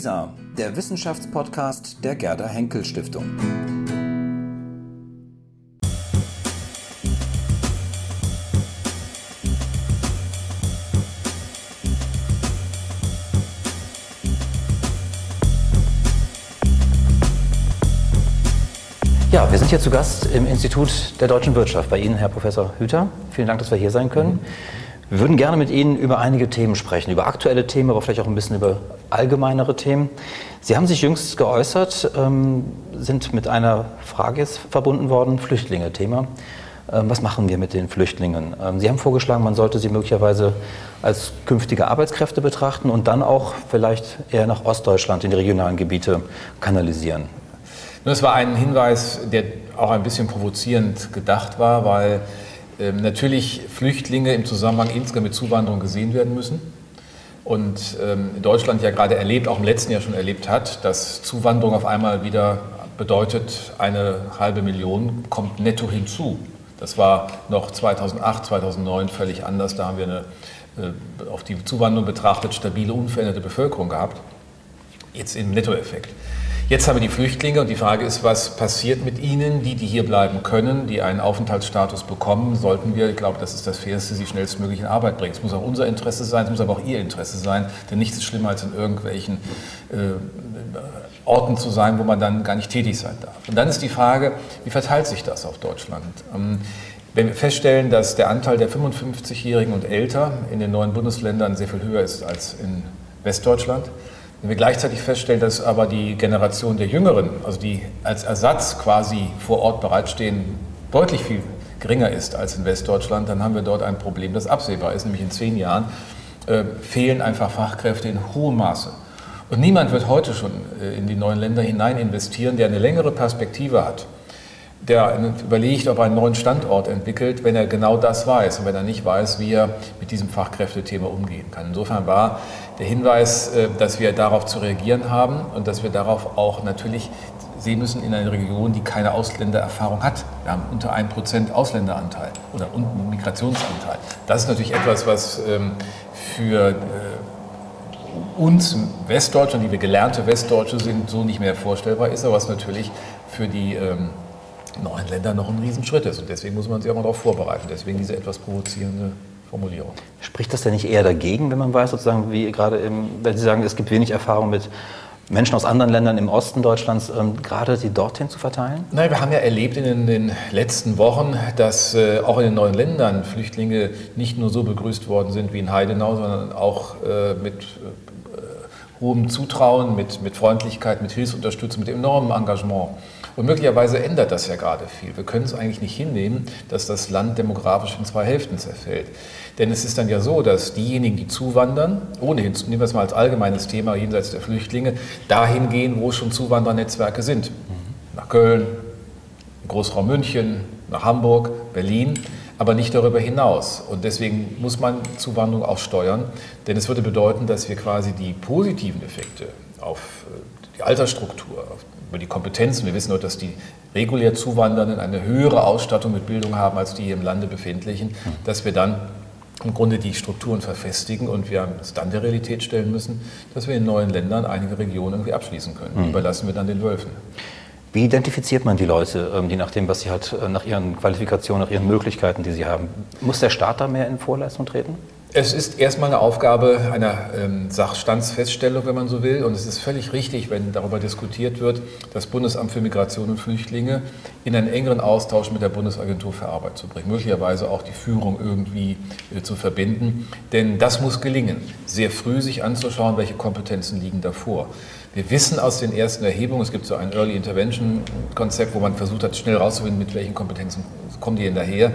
WISA, der Wissenschaftspodcast der Gerda Henkel Stiftung. Ja, wir sind hier zu Gast im Institut der deutschen Wirtschaft bei Ihnen, Herr Professor Hüter. Vielen Dank, dass wir hier sein können. Wir würden gerne mit Ihnen über einige Themen sprechen, über aktuelle Themen, aber vielleicht auch ein bisschen über allgemeinere Themen. Sie haben sich jüngst geäußert, ähm, sind mit einer Frage verbunden worden, Flüchtlinge-Thema. Ähm, was machen wir mit den Flüchtlingen? Ähm, Sie haben vorgeschlagen, man sollte sie möglicherweise als künftige Arbeitskräfte betrachten und dann auch vielleicht eher nach Ostdeutschland in die regionalen Gebiete kanalisieren. Das war ein Hinweis, der auch ein bisschen provozierend gedacht war, weil ähm, natürlich Flüchtlinge im Zusammenhang insgesamt mit Zuwanderung gesehen werden müssen. Und ähm, Deutschland ja gerade erlebt, auch im letzten Jahr schon erlebt hat, dass Zuwanderung auf einmal wieder bedeutet, eine halbe Million kommt netto hinzu. Das war noch 2008, 2009 völlig anders. Da haben wir eine äh, auf die Zuwanderung betrachtet stabile, unveränderte Bevölkerung gehabt. Jetzt im Nettoeffekt. Jetzt haben wir die Flüchtlinge und die Frage ist, was passiert mit ihnen, die, die hier bleiben können, die einen Aufenthaltsstatus bekommen, sollten wir, ich glaube, das ist das Fairste, sie schnellstmöglich in Arbeit bringen. Es muss auch unser Interesse sein, es muss aber auch ihr Interesse sein, denn nichts ist schlimmer als in irgendwelchen äh, Orten zu sein, wo man dann gar nicht tätig sein darf. Und dann ist die Frage, wie verteilt sich das auf Deutschland? Ähm, wenn wir feststellen, dass der Anteil der 55-Jährigen und älter in den neuen Bundesländern sehr viel höher ist als in Westdeutschland, wenn wir gleichzeitig feststellen, dass aber die Generation der Jüngeren, also die als Ersatz quasi vor Ort bereitstehen, deutlich viel geringer ist als in Westdeutschland, dann haben wir dort ein Problem, das absehbar ist, nämlich in zehn Jahren äh, fehlen einfach Fachkräfte in hohem Maße. Und niemand wird heute schon äh, in die neuen Länder hinein investieren, der eine längere Perspektive hat der überlegt, ob er einen neuen Standort entwickelt, wenn er genau das weiß und wenn er nicht weiß, wie er mit diesem Fachkräftethema umgehen kann. Insofern war der Hinweis, äh, dass wir darauf zu reagieren haben und dass wir darauf auch natürlich sehen müssen in einer Region, die keine Ausländererfahrung hat. Wir haben unter 1% Ausländeranteil oder Migrationsanteil. Das ist natürlich etwas, was ähm, für äh, uns Westdeutschland, die wir gelernte Westdeutsche sind, so nicht mehr vorstellbar ist, aber was natürlich für die ähm, neuen Ländern noch ein Riesenschritt ist. Und deswegen muss man sich auch mal darauf vorbereiten. Deswegen diese etwas provozierende Formulierung. Spricht das denn nicht eher dagegen, wenn man weiß, sozusagen, wie gerade, im, wenn Sie sagen, es gibt wenig Erfahrung mit Menschen aus anderen Ländern im Osten Deutschlands, ähm, gerade sie dorthin zu verteilen? Nein, wir haben ja erlebt in den letzten Wochen, dass äh, auch in den neuen Ländern Flüchtlinge nicht nur so begrüßt worden sind wie in Heidenau, sondern auch äh, mit äh, hohem Zutrauen, mit, mit Freundlichkeit, mit Hilfsunterstützung, mit enormem Engagement. Und möglicherweise ändert das ja gerade viel. Wir können es eigentlich nicht hinnehmen, dass das Land demografisch in zwei Hälften zerfällt. Denn es ist dann ja so, dass diejenigen, die zuwandern, ohnehin, nehmen wir es mal als allgemeines Thema jenseits der Flüchtlinge, dahin gehen, wo schon Zuwandernetzwerke sind. Nach Köln, Großraum München, nach Hamburg, Berlin, aber nicht darüber hinaus. Und deswegen muss man Zuwanderung auch steuern, denn es würde bedeuten, dass wir quasi die positiven Effekte auf äh, die Altersstruktur, über die Kompetenzen. Wir wissen auch, dass die regulär Zuwandernden eine höhere Ausstattung mit Bildung haben als die im Lande befindlichen, dass wir dann im Grunde die Strukturen verfestigen und wir es dann der Realität stellen müssen, dass wir in neuen Ländern einige Regionen irgendwie abschließen können. Die mhm. überlassen wir dann den Wölfen. Wie identifiziert man die Leute, ähm, je nachdem, was sie hat, äh, nach ihren Qualifikationen, nach ihren Möglichkeiten, die sie haben? Muss der Staat da mehr in Vorleistung treten? Es ist erstmal eine Aufgabe einer ähm, Sachstandsfeststellung, wenn man so will. Und es ist völlig richtig, wenn darüber diskutiert wird, das Bundesamt für Migration und Flüchtlinge in einen engeren Austausch mit der Bundesagentur für Arbeit zu bringen. Möglicherweise auch die Führung irgendwie äh, zu verbinden. Denn das muss gelingen, sehr früh sich anzuschauen, welche Kompetenzen liegen davor. Wir wissen aus den ersten Erhebungen, es gibt so ein Early Intervention Konzept, wo man versucht hat, schnell rauszufinden, mit welchen Kompetenzen kommen die denn daher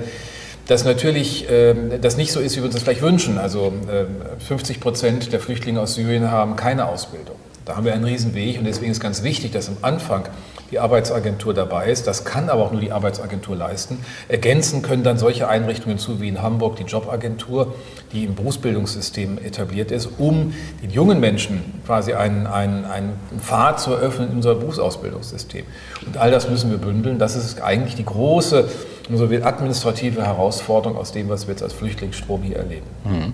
dass natürlich äh, das nicht so ist, wie wir uns das vielleicht wünschen. Also äh, 50 Prozent der Flüchtlinge aus Syrien haben keine Ausbildung. Da haben wir einen Riesenweg und deswegen ist ganz wichtig, dass am Anfang die Arbeitsagentur dabei ist. Das kann aber auch nur die Arbeitsagentur leisten. Ergänzen können dann solche Einrichtungen zu wie in Hamburg die Jobagentur, die im Berufsbildungssystem etabliert ist, um den jungen Menschen quasi einen, einen, einen Pfad zu eröffnen in unser Berufsausbildungssystem. Und all das müssen wir bündeln. Das ist eigentlich die große so administrative Herausforderung aus dem, was wir jetzt als Flüchtlingsstrom hier erleben. Mhm.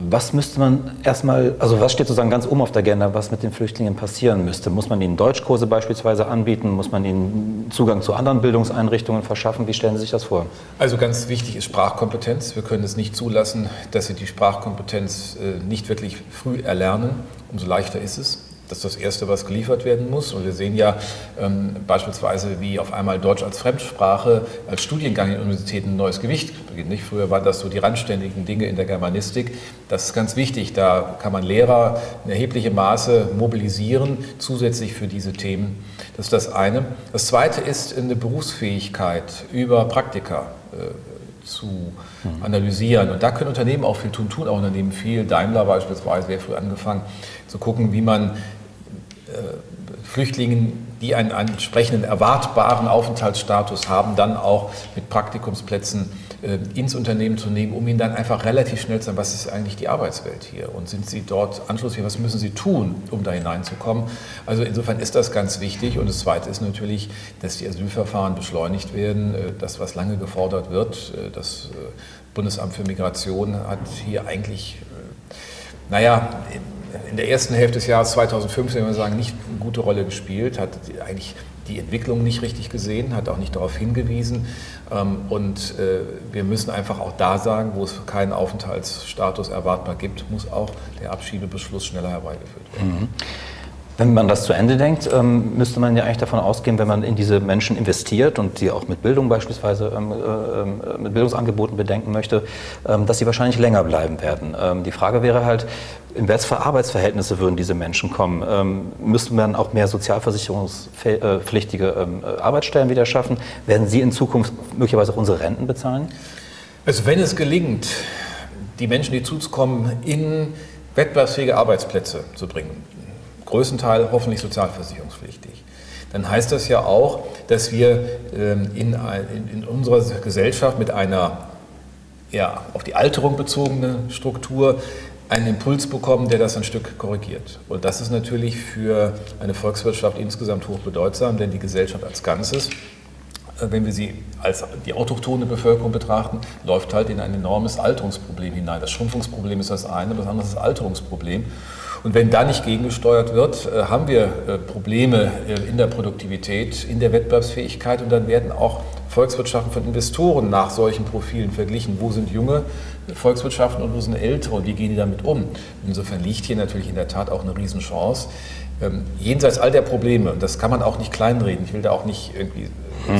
Was müsste man erstmal, also was steht sozusagen ganz oben auf der Agenda, was mit den Flüchtlingen passieren müsste? Muss man ihnen Deutschkurse beispielsweise anbieten? Muss man ihnen Zugang zu anderen Bildungseinrichtungen verschaffen? Wie stellen Sie sich das vor? Also ganz wichtig ist Sprachkompetenz. Wir können es nicht zulassen, dass sie die Sprachkompetenz äh, nicht wirklich früh erlernen. Umso leichter ist es. Das ist das Erste, was geliefert werden muss. Und wir sehen ja ähm, beispielsweise, wie auf einmal Deutsch als Fremdsprache, als Studiengang in Universitäten ein neues Gewicht beginnt. Nicht? Früher waren das so die randständigen Dinge in der Germanistik. Das ist ganz wichtig. Da kann man Lehrer in erheblichem Maße mobilisieren, zusätzlich für diese Themen. Das ist das eine. Das zweite ist eine Berufsfähigkeit über Praktika. Äh, zu analysieren. Und da können Unternehmen auch viel tun, tun auch Unternehmen viel. Daimler beispielsweise, sehr früh angefangen, zu gucken, wie man Flüchtlingen, die einen entsprechenden erwartbaren Aufenthaltsstatus haben, dann auch mit Praktikumsplätzen äh, ins Unternehmen zu nehmen, um ihnen dann einfach relativ schnell zu sagen, was ist eigentlich die Arbeitswelt hier und sind sie dort anschlussfähig, was müssen sie tun, um da hineinzukommen. Also insofern ist das ganz wichtig und das Zweite ist natürlich, dass die Asylverfahren beschleunigt werden. Äh, das, was lange gefordert wird, das Bundesamt für Migration hat hier eigentlich, naja, in der ersten Hälfte des Jahres 2015, wenn wir sagen, nicht eine gute Rolle gespielt, hat eigentlich die Entwicklung nicht richtig gesehen, hat auch nicht darauf hingewiesen. Ähm, und äh, wir müssen einfach auch da sagen, wo es keinen Aufenthaltsstatus erwartbar gibt, muss auch der Abschiebebeschluss schneller herbeigeführt werden. Mhm. Wenn man das zu Ende denkt, ähm, müsste man ja eigentlich davon ausgehen, wenn man in diese Menschen investiert und die auch mit Bildung beispielsweise, ähm, äh, mit Bildungsangeboten bedenken möchte, ähm, dass sie wahrscheinlich länger bleiben werden. Ähm, die Frage wäre halt, in was Arbeitsverhältnisse würden diese Menschen kommen? Ähm, müsste man auch mehr sozialversicherungspflichtige ähm, äh, Arbeitsstellen wieder schaffen? Werden Sie in Zukunft möglicherweise auch unsere Renten bezahlen? Also wenn es gelingt, die Menschen, die zu uns kommen, in wettbewerbsfähige Arbeitsplätze zu bringen, größten Teil hoffentlich sozialversicherungspflichtig. Dann heißt das ja auch, dass wir ähm, in, in unserer Gesellschaft mit einer ja, auf die Alterung bezogene Struktur einen Impuls bekommen, der das ein Stück korrigiert. Und das ist natürlich für eine Volkswirtschaft insgesamt hoch bedeutsam, denn die Gesellschaft als Ganzes, äh, wenn wir sie als die autochtone Bevölkerung betrachten, läuft halt in ein enormes Alterungsproblem hinein. Das Schrumpfungsproblem ist das eine, das andere ist das Alterungsproblem. Und wenn da nicht gegengesteuert wird, äh, haben wir äh, Probleme äh, in der Produktivität, in der Wettbewerbsfähigkeit und dann werden auch Volkswirtschaften von Investoren nach solchen Profilen verglichen. Wo sind junge Volkswirtschaften und wo sind ältere und wie gehen die damit um? Insofern liegt hier natürlich in der Tat auch eine Riesenchance. Ähm, jenseits all der Probleme, und das kann man auch nicht kleinreden, ich will da auch nicht irgendwie mhm.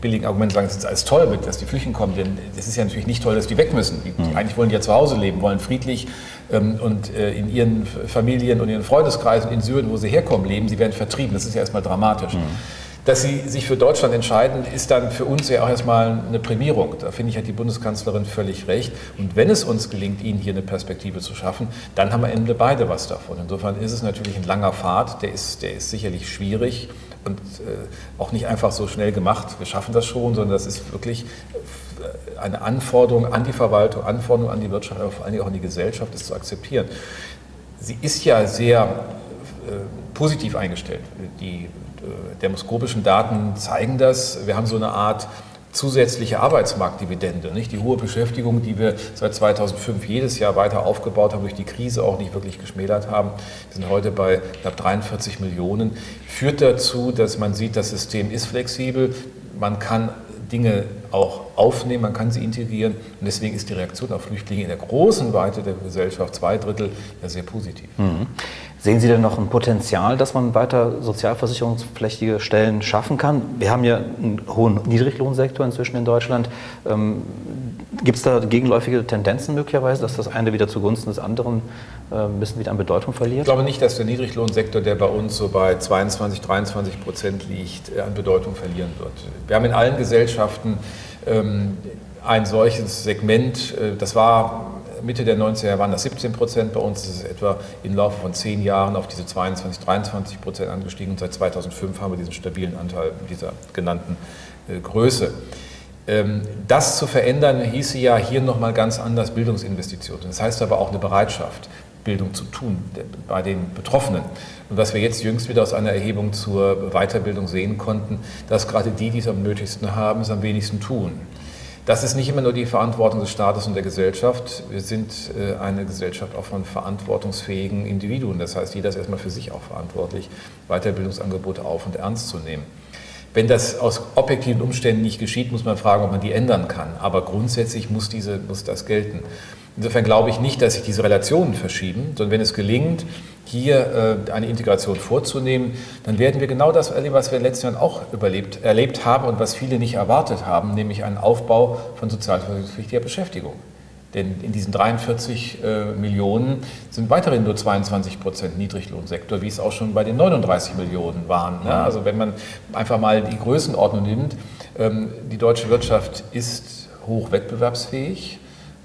Billigen Argumenten sagen, es ist alles toll, dass die Flüchtlinge kommen, denn es ist ja natürlich nicht toll, dass die weg müssen. Die, die, mhm. eigentlich wollen die ja zu Hause leben, wollen friedlich ähm, und äh, in ihren Familien und ihren Freundeskreisen in Syrien, wo sie herkommen, leben. Sie werden vertrieben. Das ist ja erstmal dramatisch. Mhm. Dass sie sich für Deutschland entscheiden, ist dann für uns ja auch erstmal eine Prämierung. Da finde ich, hat die Bundeskanzlerin völlig recht. Und wenn es uns gelingt, ihnen hier eine Perspektive zu schaffen, dann haben wir Ende beide was davon. Insofern ist es natürlich ein langer Pfad, der ist, der ist sicherlich schwierig und äh, auch nicht einfach so schnell gemacht. Wir schaffen das schon, sondern das ist wirklich eine Anforderung an die Verwaltung, Anforderung an die Wirtschaft, aber vor allem auch an die Gesellschaft, ist zu akzeptieren. Sie ist ja sehr äh, positiv eingestellt. Die äh, demoskopischen Daten zeigen das. Wir haben so eine Art zusätzliche Arbeitsmarktdividende, nicht die hohe Beschäftigung, die wir seit 2005 jedes Jahr weiter aufgebaut haben, durch die Krise auch nicht wirklich geschmälert haben. Wir sind heute bei knapp 43 Millionen. Führt dazu, dass man sieht, das System ist flexibel. Man kann Dinge auch aufnehmen, man kann sie integrieren. Und deswegen ist die Reaktion auf Flüchtlinge in der großen Weite der Gesellschaft, zwei Drittel, ja sehr positiv. Mhm. Sehen Sie denn noch ein Potenzial, dass man weiter sozialversicherungspflichtige Stellen schaffen kann? Wir haben ja einen hohen Niedriglohnsektor inzwischen in Deutschland. Ähm, Gibt es da gegenläufige Tendenzen möglicherweise, dass das eine wieder zugunsten des anderen äh, ein bisschen wieder an Bedeutung verliert? Ich glaube nicht, dass der Niedriglohnsektor, der bei uns so bei 22, 23 Prozent liegt, äh, an Bedeutung verlieren wird. Wir haben in allen Gesellschaften ähm, ein solches Segment, äh, das war Mitte der 90er Jahre waren das 17 Prozent, bei uns ist es etwa im Laufe von zehn Jahren auf diese 22, 23 Prozent angestiegen und seit 2005 haben wir diesen stabilen Anteil dieser genannten äh, Größe. Ähm, das zu verändern, hieße ja hier nochmal ganz anders Bildungsinvestitionen. Das heißt aber auch eine Bereitschaft, Bildung zu tun bei den Betroffenen. Und was wir jetzt jüngst wieder aus einer Erhebung zur Weiterbildung sehen konnten, dass gerade die, die es am nötigsten haben, es am wenigsten tun. Das ist nicht immer nur die Verantwortung des Staates und der Gesellschaft. Wir sind äh, eine Gesellschaft auch von verantwortungsfähigen Individuen. Das heißt, jeder ist erstmal für sich auch verantwortlich, Weiterbildungsangebote auf und ernst zu nehmen. Wenn das aus objektiven Umständen nicht geschieht, muss man fragen, ob man die ändern kann. Aber grundsätzlich muss, diese, muss das gelten. Insofern glaube ich nicht, dass sich diese Relationen verschieben, sondern wenn es gelingt, hier äh, eine Integration vorzunehmen, dann werden wir genau das erleben, was wir in den letzten Jahren auch überlebt, erlebt haben und was viele nicht erwartet haben, nämlich einen Aufbau von sozialversicherungspflichtiger Beschäftigung. Denn in diesen 43 äh, Millionen sind weiterhin nur 22 Prozent Niedriglohnsektor, wie es auch schon bei den 39 Millionen waren. Ne? Also wenn man einfach mal die Größenordnung nimmt, ähm, die deutsche Wirtschaft ist hoch wettbewerbsfähig.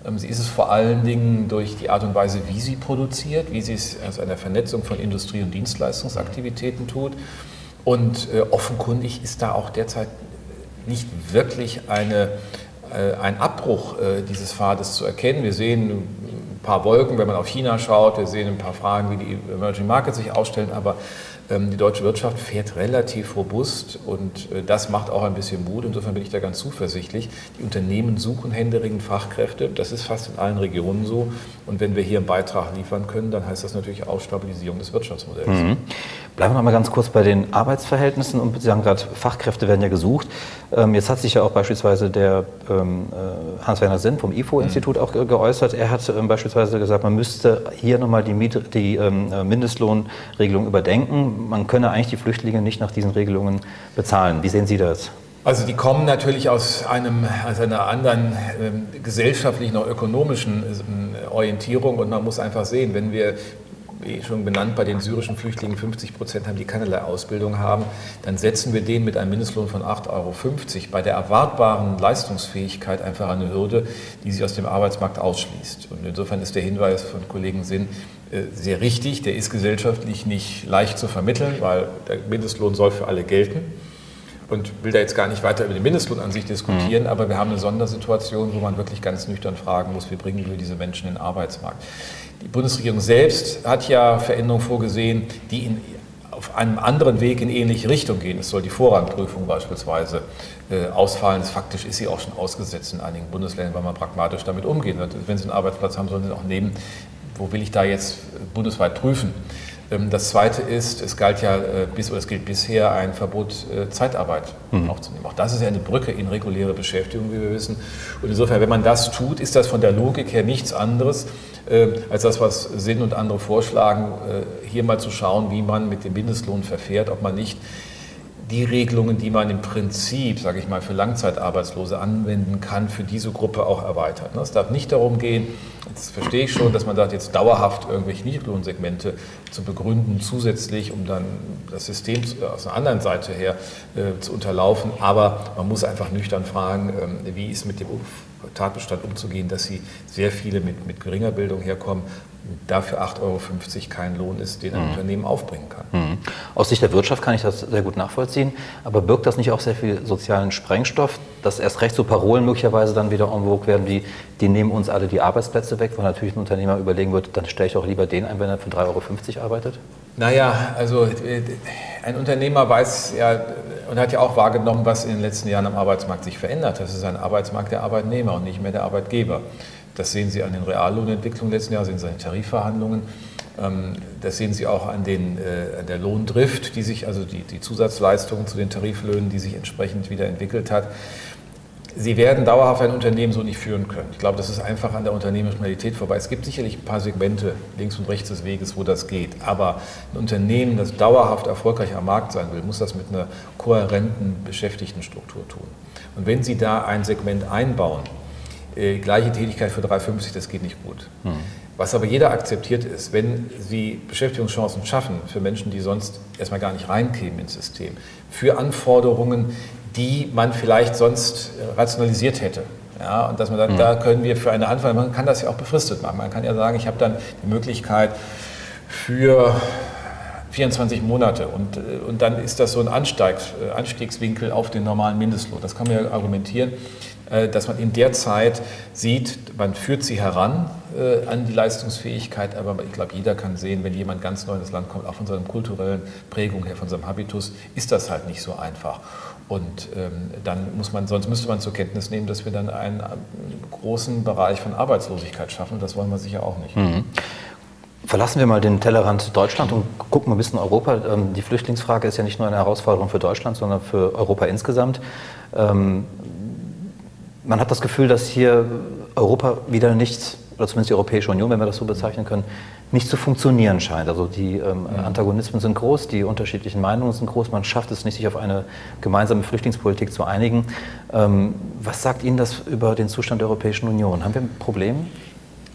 Ähm, sie ist es vor allen Dingen durch die Art und Weise, wie sie produziert, wie sie es aus einer Vernetzung von Industrie- und Dienstleistungsaktivitäten tut. Und äh, offenkundig ist da auch derzeit nicht wirklich eine äh, ein Abbruch äh, dieses Pfades zu erkennen. Wir sehen paar Wolken, wenn man auf China schaut, wir sehen ein paar Fragen, wie die Emerging Markets sich ausstellen, aber ähm, die deutsche Wirtschaft fährt relativ robust und äh, das macht auch ein bisschen Mut. Insofern bin ich da ganz zuversichtlich. Die Unternehmen suchen händeringend Fachkräfte. Das ist fast in allen Regionen so. Und wenn wir hier einen Beitrag liefern können, dann heißt das natürlich auch Stabilisierung des Wirtschaftsmodells. Mhm. Bleiben wir noch mal ganz kurz bei den Arbeitsverhältnissen. Und Sie sagen gerade, Fachkräfte werden ja gesucht. Ähm, jetzt hat sich ja auch beispielsweise der ähm, äh, Hans-Werner Sinn vom IFO-Institut mhm. auch geäußert. Er hat beispielsweise gesagt, man müsste hier nochmal die, die äh, Mindestlohnregelung überdenken man könne eigentlich die Flüchtlinge nicht nach diesen Regelungen bezahlen. Wie sehen Sie das? Also die kommen natürlich aus, einem, aus einer anderen äh, gesellschaftlichen, auch ökonomischen äh, Orientierung und man muss einfach sehen, wenn wir wie schon benannt, bei den syrischen Flüchtlingen 50 Prozent haben, die keinerlei Ausbildung haben, dann setzen wir denen mit einem Mindestlohn von 8,50 Euro bei der erwartbaren Leistungsfähigkeit einfach eine Hürde, die sie aus dem Arbeitsmarkt ausschließt. Und insofern ist der Hinweis von Kollegen Sinn äh, sehr richtig. Der ist gesellschaftlich nicht leicht zu vermitteln, weil der Mindestlohn soll für alle gelten und will da jetzt gar nicht weiter über den Mindestlohn an sich diskutieren, mhm. aber wir haben eine Sondersituation, wo man wirklich ganz nüchtern fragen muss, wie bringen wir diese Menschen in den Arbeitsmarkt. Die Bundesregierung selbst hat ja Veränderungen vorgesehen, die in, auf einem anderen Weg in ähnliche Richtung gehen. Es soll die Vorrangprüfung beispielsweise äh, ausfallen. Faktisch ist sie auch schon ausgesetzt in einigen Bundesländern, weil man pragmatisch damit umgehen wird. Wenn Sie einen Arbeitsplatz haben, sollen Sie auch nehmen. Wo will ich da jetzt bundesweit prüfen? Ähm, das Zweite ist, es galt ja äh, bis oder es gilt bisher ein Verbot, äh, Zeitarbeit mhm. aufzunehmen. Auch das ist ja eine Brücke in reguläre Beschäftigung, wie wir wissen. Und insofern, wenn man das tut, ist das von der Logik her nichts anderes äh, als das, was Sinn und andere vorschlagen, hier mal zu schauen, wie man mit dem Mindestlohn verfährt, ob man nicht die Regelungen, die man im Prinzip, sage ich mal, für Langzeitarbeitslose anwenden kann, für diese Gruppe auch erweitert. Es darf nicht darum gehen, jetzt verstehe ich schon, dass man sagt, jetzt dauerhaft irgendwelche Niedriglohnsegmente zu begründen, zusätzlich, um dann das System aus einer anderen Seite her äh, zu unterlaufen. Aber man muss einfach nüchtern fragen, äh, wie ist mit dem Tatbestand umzugehen, dass sie sehr viele mit, mit geringer Bildung herkommen dafür 8,50 Euro kein Lohn ist, den ein mhm. Unternehmen aufbringen kann. Mhm. Aus Sicht der Wirtschaft kann ich das sehr gut nachvollziehen, aber birgt das nicht auch sehr viel sozialen Sprengstoff, dass erst recht so Parolen möglicherweise dann wieder en vogue werden, wie die nehmen uns alle die Arbeitsplätze weg, wo natürlich ein Unternehmer überlegen wird, dann stelle ich auch lieber den ein, wenn er für 3,50 Euro arbeitet? Naja, also äh, ein Unternehmer weiß ja und hat ja auch wahrgenommen, was in den letzten Jahren am Arbeitsmarkt sich verändert. Das ist ein Arbeitsmarkt der Arbeitnehmer und nicht mehr der Arbeitgeber. Das sehen Sie an den Reallohnentwicklungen letzten Jahr, sehen Sie an den Tarifverhandlungen. Ähm, das sehen Sie auch an, den, äh, an der Lohndrift, die sich, also die, die Zusatzleistungen zu den Tariflöhnen, die sich entsprechend wieder entwickelt hat. Sie werden dauerhaft ein Unternehmen so nicht führen können. Ich glaube, das ist einfach an der unternehmerischen Realität vorbei. Es gibt sicherlich ein paar Segmente links und rechts des Weges, wo das geht. Aber ein Unternehmen, das dauerhaft erfolgreich am Markt sein will, muss das mit einer kohärenten Beschäftigtenstruktur tun. Und wenn Sie da ein Segment einbauen, äh, gleiche Tätigkeit für 3,50, das geht nicht gut. Mhm. Was aber jeder akzeptiert ist, wenn Sie Beschäftigungschancen schaffen für Menschen, die sonst erstmal gar nicht reinkämen ins System, für Anforderungen, die man vielleicht sonst rationalisiert hätte. Ja, und dass man sagt, mhm. da können wir für eine Anfrage, man kann das ja auch befristet machen. Man kann ja sagen, ich habe dann die Möglichkeit für 24 Monate. Und, äh, und dann ist das so ein äh, Anstiegswinkel auf den normalen Mindestlohn. Das kann man ja argumentieren, äh, dass man in der Zeit sieht, man führt sie heran an die Leistungsfähigkeit, aber ich glaube, jeder kann sehen, wenn jemand ganz neu in das Land kommt, auch von seiner kulturellen Prägung her, von seinem Habitus, ist das halt nicht so einfach. Und ähm, dann muss man, sonst müsste man zur Kenntnis nehmen, dass wir dann einen, einen großen Bereich von Arbeitslosigkeit schaffen. Das wollen wir sicher auch nicht. Mhm. Verlassen wir mal den Tellerrand Deutschland und gucken ein bisschen Europa. Ähm, die Flüchtlingsfrage ist ja nicht nur eine Herausforderung für Deutschland, sondern für Europa insgesamt. Ähm, man hat das Gefühl, dass hier Europa wieder nicht, oder zumindest die Europäische Union, wenn wir das so bezeichnen können, nicht zu funktionieren scheint. Also die ähm, Antagonismen sind groß, die unterschiedlichen Meinungen sind groß. Man schafft es nicht, sich auf eine gemeinsame Flüchtlingspolitik zu einigen. was sagt Ihnen das über den Zustand der Europäischen Union? Haben wir ein Problem?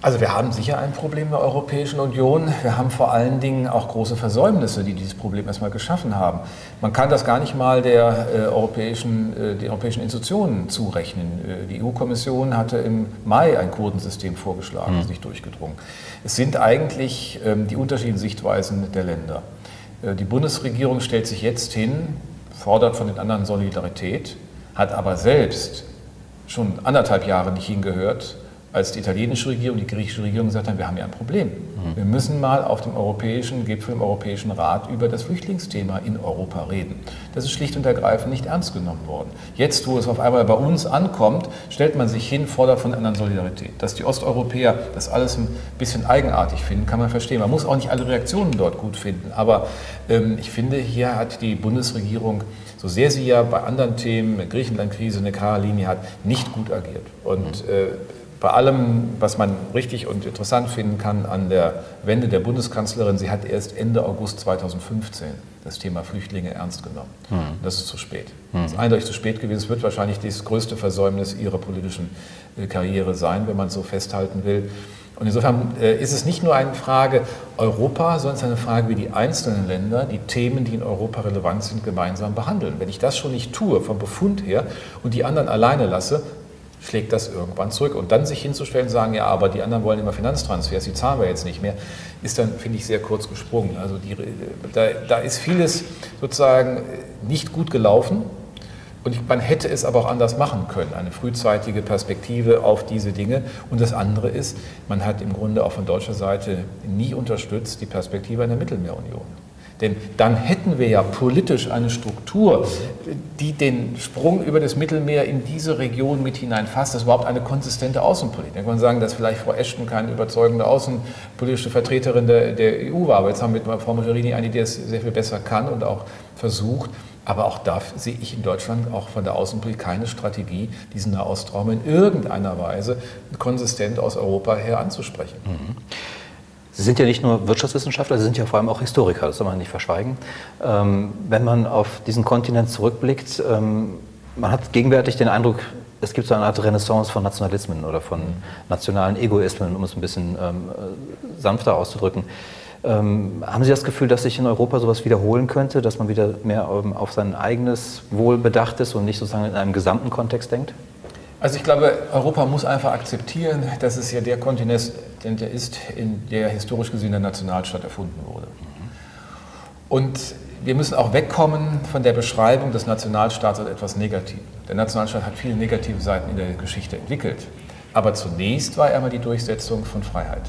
Also wir haben sicher ein Problem in der Europäischen Union. Wir haben vor allen Dingen auch große Versäumnisse, die dieses Problem erstmal geschaffen haben. Man kann das gar nicht mal der äh, europäischen, äh, den europäischen Institutionen zurechnen. Äh, die EU-Kommission hatte im Mai ein Quotensystem vorgeschlagen, das ist nicht durchgedrungen. Es sind eigentlich ähm, die unterschiedlichen Sichtweisen der Länder. Äh, die Bundesregierung stellt sich jetzt hin, fordert von den anderen Solidarität, hat aber selbst schon anderthalb Jahre nicht hingehört als die italienische Regierung, die griechische Regierung gesagt haben, wir haben ja ein Problem. Mhm. Wir müssen mal auf dem europäischen Gipfel, im Europäischen Rat über das Flüchtlingsthema in Europa reden. Das ist schlicht und ergreifend nicht ernst genommen worden. Jetzt, wo es auf einmal bei uns ankommt, stellt man sich hin, fordert von anderen Solidarität. Dass die Osteuropäer das alles ein bisschen eigenartig finden, kann man verstehen. Man muss auch nicht alle Reaktionen dort gut finden. Aber ähm, ich finde, hier hat die Bundesregierung so sehr sie ja bei anderen Themen, Griechenland-Krise, eine klare Linie hat, nicht gut agiert. Und mhm. äh, bei allem, was man richtig und interessant finden kann an der Wende der Bundeskanzlerin, sie hat erst Ende August 2015 das Thema Flüchtlinge ernst genommen. Mhm. Das ist zu spät. Mhm. Das ist eindeutig zu spät gewesen. Es wird wahrscheinlich das größte Versäumnis ihrer politischen äh, Karriere sein, wenn man es so festhalten will. Und insofern äh, ist es nicht nur eine Frage Europa, sondern es ist eine Frage, wie die einzelnen Länder die Themen, die in Europa relevant sind, gemeinsam behandeln. Wenn ich das schon nicht tue, vom Befund her, und die anderen alleine lasse, schlägt das irgendwann zurück. Und dann sich hinzustellen und sagen, ja, aber die anderen wollen immer Finanztransfers, die zahlen wir jetzt nicht mehr, ist dann, finde ich, sehr kurz gesprungen. Also die, da, da ist vieles sozusagen nicht gut gelaufen. Und man hätte es aber auch anders machen können, eine frühzeitige Perspektive auf diese Dinge. Und das andere ist, man hat im Grunde auch von deutscher Seite nie unterstützt die Perspektive einer Mittelmeerunion. Denn dann hätten wir ja politisch eine Struktur, die den Sprung über das Mittelmeer in diese Region mit hineinfasst. Das ist überhaupt eine konsistente Außenpolitik. Da kann man sagen, dass vielleicht Frau Ashton keine überzeugende außenpolitische Vertreterin der, der EU war. Aber jetzt haben wir mit Frau Mogherini eine, die es sehr viel besser kann und auch versucht. Aber auch da sehe ich in Deutschland auch von der Außenpolitik keine Strategie, diesen Nahostraum in irgendeiner Weise konsistent aus Europa her anzusprechen. Mhm. Sie sind ja nicht nur Wirtschaftswissenschaftler, Sie sind ja vor allem auch Historiker, das soll man nicht verschweigen. Ähm, wenn man auf diesen Kontinent zurückblickt, ähm, man hat gegenwärtig den Eindruck, es gibt so eine Art Renaissance von Nationalismen oder von nationalen Egoismen, um es ein bisschen ähm, sanfter auszudrücken. Ähm, haben Sie das Gefühl, dass sich in Europa sowas wiederholen könnte, dass man wieder mehr ähm, auf sein eigenes Wohl bedacht ist und nicht sozusagen in einem gesamten Kontext denkt? Also ich glaube, Europa muss einfach akzeptieren, dass es ja der Kontinent ist, in der historisch gesehen der Nationalstaat erfunden wurde. Und wir müssen auch wegkommen von der Beschreibung des Nationalstaats als etwas Negatives. Der Nationalstaat hat viele negative Seiten in der Geschichte entwickelt. Aber zunächst war er einmal die Durchsetzung von Freiheit.